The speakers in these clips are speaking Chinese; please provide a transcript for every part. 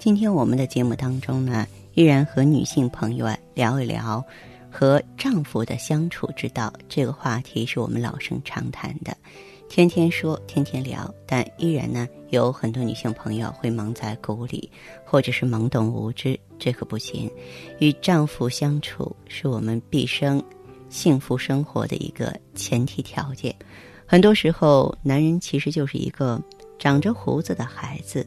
今天我们的节目当中呢，依然和女性朋友啊聊一聊和丈夫的相处之道。这个话题是我们老生常谈的，天天说，天天聊，但依然呢有很多女性朋友会蒙在鼓里，或者是懵懂无知，这可不行。与丈夫相处是我们毕生幸福生活的一个前提条件。很多时候，男人其实就是一个长着胡子的孩子。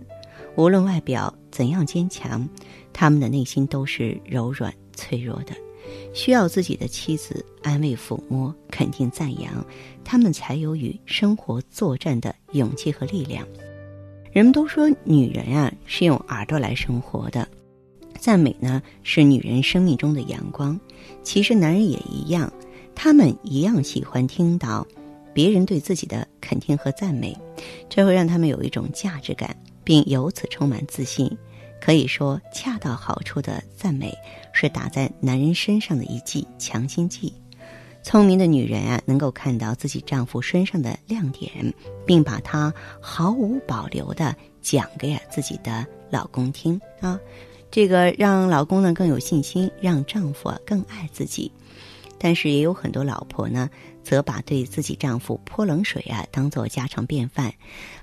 无论外表怎样坚强，他们的内心都是柔软脆弱的，需要自己的妻子安慰、抚摸、肯定、赞扬，他们才有与生活作战的勇气和力量。人们都说女人啊是用耳朵来生活的，赞美呢是女人生命中的阳光。其实男人也一样，他们一样喜欢听到别人对自己的肯定和赞美，这会让他们有一种价值感。并由此充满自信，可以说恰到好处的赞美是打在男人身上的一剂强心剂。聪明的女人啊，能够看到自己丈夫身上的亮点，并把它毫无保留的讲给自己的老公听啊，这个让老公呢更有信心，让丈夫啊更爱自己。但是也有很多老婆呢。则把对自己丈夫泼冷水啊当做家常便饭，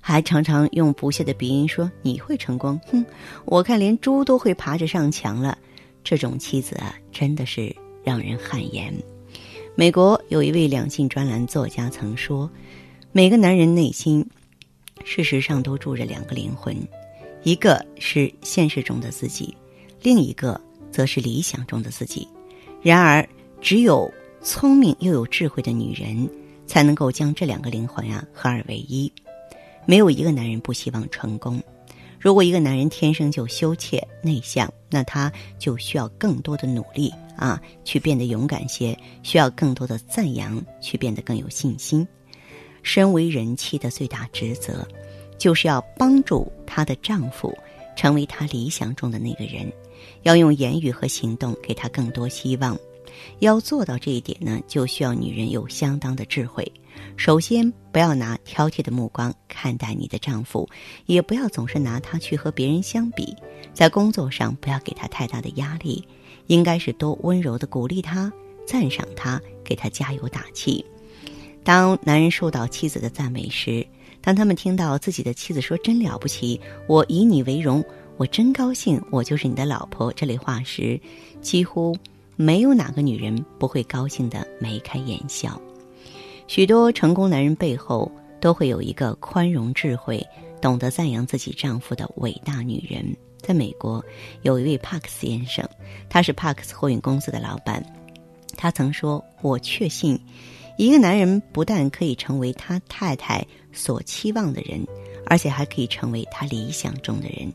还常常用不屑的鼻音说：“你会成功？哼，我看连猪都会爬着上墙了。”这种妻子啊，真的是让人汗颜。美国有一位两性专栏作家曾说：“每个男人内心，事实上都住着两个灵魂，一个是现实中的自己，另一个则是理想中的自己。然而，只有……”聪明又有智慧的女人，才能够将这两个灵魂啊合二为一。没有一个男人不希望成功。如果一个男人天生就羞怯内向，那他就需要更多的努力啊，去变得勇敢些；需要更多的赞扬，去变得更有信心。身为人妻的最大职责，就是要帮助她的丈夫成为她理想中的那个人，要用言语和行动给他更多希望。要做到这一点呢，就需要女人有相当的智慧。首先，不要拿挑剔的目光看待你的丈夫，也不要总是拿他去和别人相比。在工作上，不要给他太大的压力，应该是多温柔的鼓励他、赞赏他，给他加油打气。当男人受到妻子的赞美时，当他们听到自己的妻子说“真了不起”，“我以你为荣”，“我真高兴”，“我就是你的老婆”这类话时，几乎。没有哪个女人不会高兴的眉开眼笑。许多成功男人背后都会有一个宽容、智慧、懂得赞扬自己丈夫的伟大女人。在美国，有一位帕克斯先生，他是帕克斯货运公司的老板。他曾说：“我确信，一个男人不但可以成为他太太所期望的人，而且还可以成为他理想中的人。”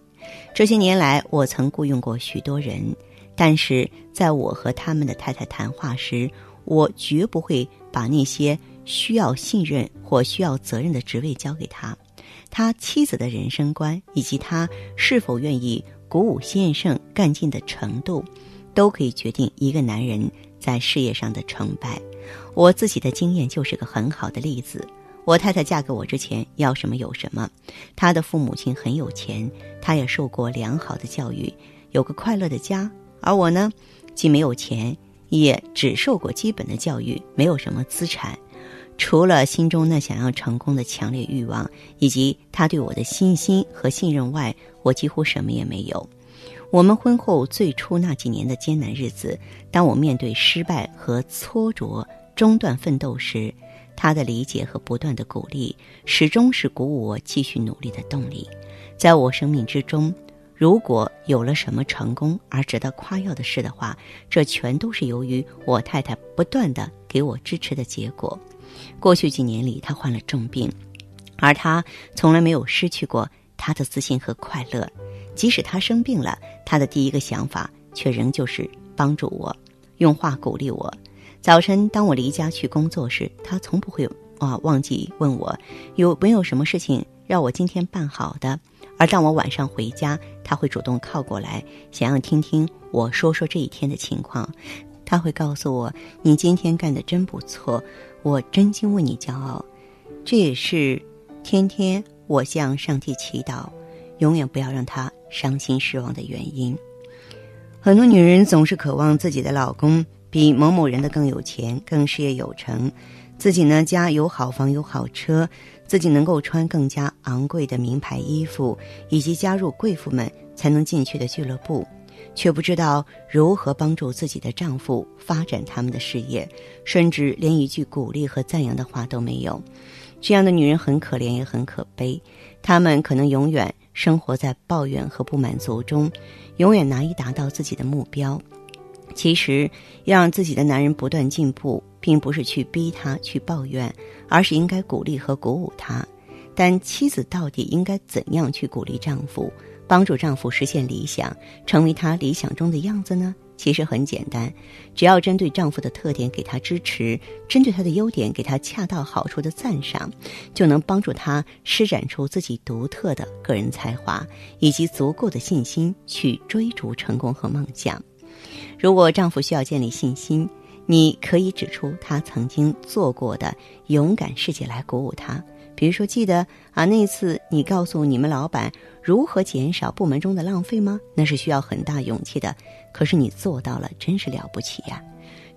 这些年来，我曾雇佣过许多人。但是在我和他们的太太谈话时，我绝不会把那些需要信任或需要责任的职位交给他。他妻子的人生观以及他是否愿意鼓舞先生干劲的程度，都可以决定一个男人在事业上的成败。我自己的经验就是个很好的例子。我太太嫁给我之前要什么有什么，她的父母亲很有钱，她也受过良好的教育，有个快乐的家。而我呢，既没有钱，也只受过基本的教育，没有什么资产，除了心中那想要成功的强烈欲望，以及他对我的信心和信任外，我几乎什么也没有。我们婚后最初那几年的艰难日子，当我面对失败和挫折中断奋斗时，他的理解和不断的鼓励，始终是鼓舞我继续努力的动力。在我生命之中。如果有了什么成功而值得夸耀的事的话，这全都是由于我太太不断的给我支持的结果。过去几年里，她患了重病，而她从来没有失去过她的自信和快乐。即使他生病了，他的第一个想法却仍旧是帮助我，用话鼓励我。早晨当我离家去工作时，他从不会啊忘记问我有没有什么事情让我今天办好的。而当我晚上回家，他会主动靠过来，想要听听我说说这一天的情况。他会告诉我：“你今天干的真不错，我真心为你骄傲。”这也是天天我向上帝祈祷，永远不要让他伤心失望的原因。很多女人总是渴望自己的老公比某某人的更有钱、更事业有成，自己呢家有好房有好车，自己能够穿更加昂贵的名牌衣服，以及加入贵妇们才能进去的俱乐部。却不知道如何帮助自己的丈夫发展他们的事业，甚至连一句鼓励和赞扬的话都没有。这样的女人很可怜，也很可悲。她们可能永远生活在抱怨和不满足中，永远难以达到自己的目标。其实，要让自己的男人不断进步，并不是去逼他去抱怨，而是应该鼓励和鼓舞他。但妻子到底应该怎样去鼓励丈夫？帮助丈夫实现理想，成为他理想中的样子呢？其实很简单，只要针对丈夫的特点给他支持，针对他的优点给他恰到好处的赞赏，就能帮助他施展出自己独特的个人才华，以及足够的信心去追逐成功和梦想。如果丈夫需要建立信心，你可以指出他曾经做过的勇敢事迹来鼓舞他。比如说，记得啊，那次你告诉你们老板如何减少部门中的浪费吗？那是需要很大勇气的，可是你做到了，真是了不起呀！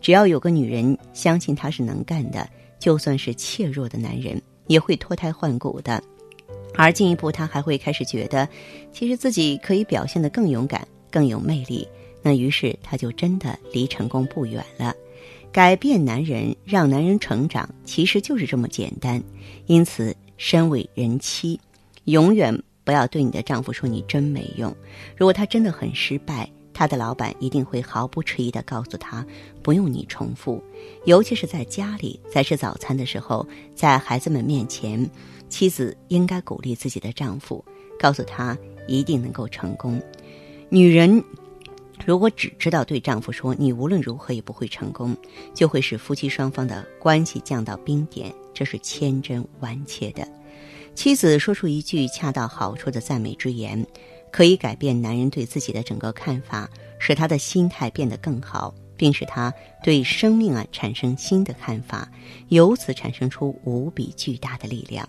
只要有个女人相信他是能干的，就算是怯弱的男人也会脱胎换骨的。而进一步，他还会开始觉得，其实自己可以表现得更勇敢、更有魅力。那于是他就真的离成功不远了。改变男人，让男人成长，其实就是这么简单。因此，身为人妻，永远不要对你的丈夫说“你真没用”。如果他真的很失败，他的老板一定会毫不迟疑的告诉他：“不用你重复。”尤其是在家里，在吃早餐的时候，在孩子们面前，妻子应该鼓励自己的丈夫，告诉他一定能够成功。女人。如果只知道对丈夫说“你无论如何也不会成功”，就会使夫妻双方的关系降到冰点，这是千真万确的。妻子说出一句恰到好处的赞美之言，可以改变男人对自己的整个看法，使他的心态变得更好，并使他对生命啊产生新的看法，由此产生出无比巨大的力量。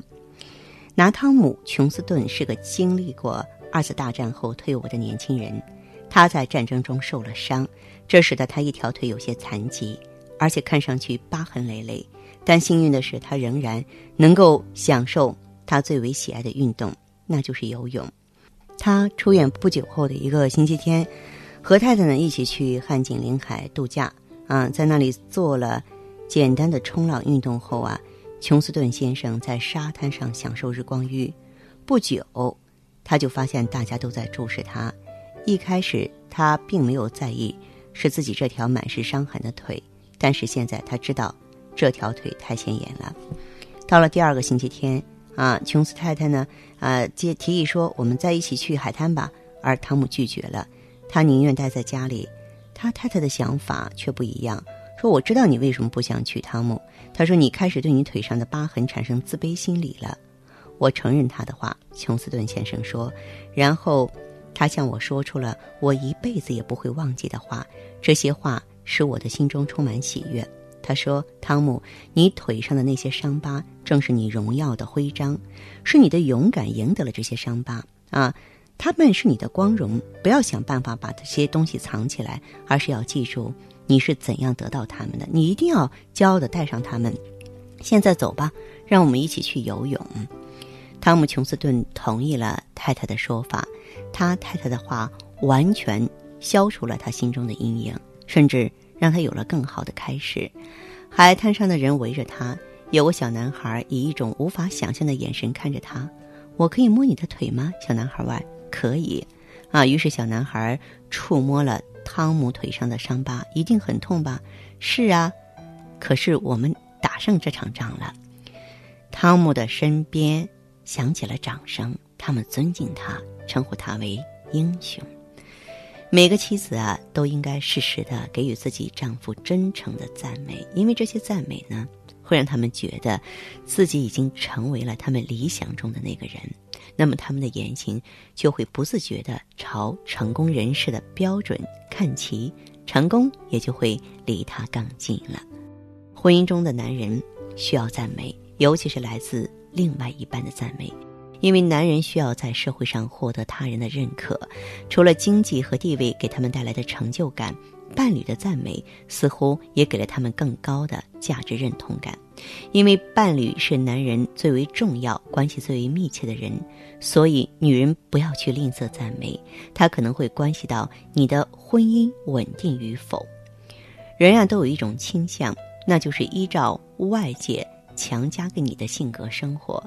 拿汤姆·琼斯顿是个经历过二次大战后退伍的年轻人。他在战争中受了伤，这使得他一条腿有些残疾，而且看上去疤痕累累。但幸运的是，他仍然能够享受他最为喜爱的运动，那就是游泳。他出院不久后的一个星期天，和太太呢一起去汉景临海度假。啊，在那里做了简单的冲浪运动后啊，琼斯顿先生在沙滩上享受日光浴。不久，他就发现大家都在注视他。一开始他并没有在意是自己这条满是伤痕的腿，但是现在他知道这条腿太显眼了。到了第二个星期天啊，琼斯太太呢啊接提议说我们再一起去海滩吧，而汤姆拒绝了，他宁愿待在家里。他太太的想法却不一样，说我知道你为什么不想去，汤姆。他说你开始对你腿上的疤痕产生自卑心理了。我承认他的话，琼斯顿先生说，然后。他向我说出了我一辈子也不会忘记的话，这些话使我的心中充满喜悦。他说：“汤姆，你腿上的那些伤疤正是你荣耀的徽章，是你的勇敢赢得了这些伤疤啊！他们是你的光荣。不要想办法把这些东西藏起来，而是要记住你是怎样得到他们的。你一定要骄傲的带上他们。现在走吧，让我们一起去游泳。”汤姆·琼斯顿同意了太太的说法。他太太的话完全消除了他心中的阴影，甚至让他有了更好的开始。海滩上的人围着他，有个小男孩以一种无法想象的眼神看着他。我可以摸你的腿吗？小男孩问。可以。啊，于是小男孩触摸了汤姆腿上的伤疤，一定很痛吧？是啊。可是我们打胜这场仗了。汤姆的身边响起了掌声，他们尊敬他。称呼他为英雄。每个妻子啊，都应该适时的给予自己丈夫真诚的赞美，因为这些赞美呢，会让他们觉得自己已经成为了他们理想中的那个人，那么他们的言行就会不自觉的朝成功人士的标准看齐，成功也就会离他更近了。婚姻中的男人需要赞美，尤其是来自另外一半的赞美。因为男人需要在社会上获得他人的认可，除了经济和地位给他们带来的成就感，伴侣的赞美似乎也给了他们更高的价值认同感。因为伴侣是男人最为重要、关系最为密切的人，所以女人不要去吝啬赞美，它可能会关系到你的婚姻稳定与否。人啊，都有一种倾向，那就是依照外界强加给你的性格生活。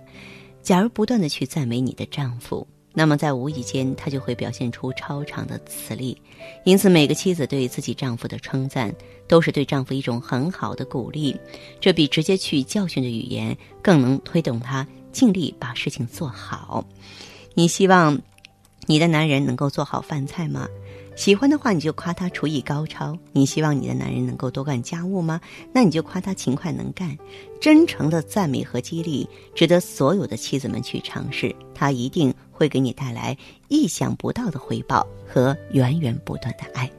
假如不断的去赞美你的丈夫，那么在无意间他就会表现出超长的磁力。因此，每个妻子对自己丈夫的称赞，都是对丈夫一种很好的鼓励。这比直接去教训的语言更能推动他尽力把事情做好。你希望你的男人能够做好饭菜吗？喜欢的话，你就夸他厨艺高超。你希望你的男人能够多干家务吗？那你就夸他勤快能干。真诚的赞美和激励，值得所有的妻子们去尝试。他一定会给你带来意想不到的回报和源源不断的爱。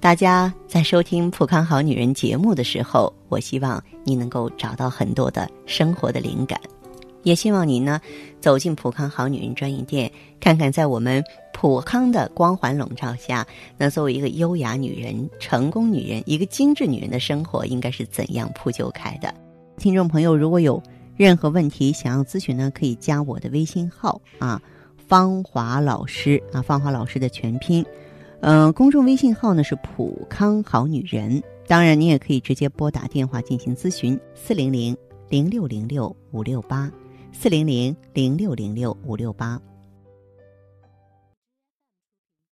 大家在收听《普康好女人》节目的时候，我希望你能够找到很多的生活的灵感。也希望您呢，走进普康好女人专营店，看看在我们普康的光环笼罩下，那作为一个优雅女人、成功女人、一个精致女人的生活，应该是怎样铺就开的。听众朋友，如果有任何问题想要咨询呢，可以加我的微信号啊，芳华老师啊，芳华老师的全拼，嗯，公众微信号呢是普康好女人。当然，你也可以直接拨打电话进行咨询，四零零零六零六五六八。四零零零六零六五六八。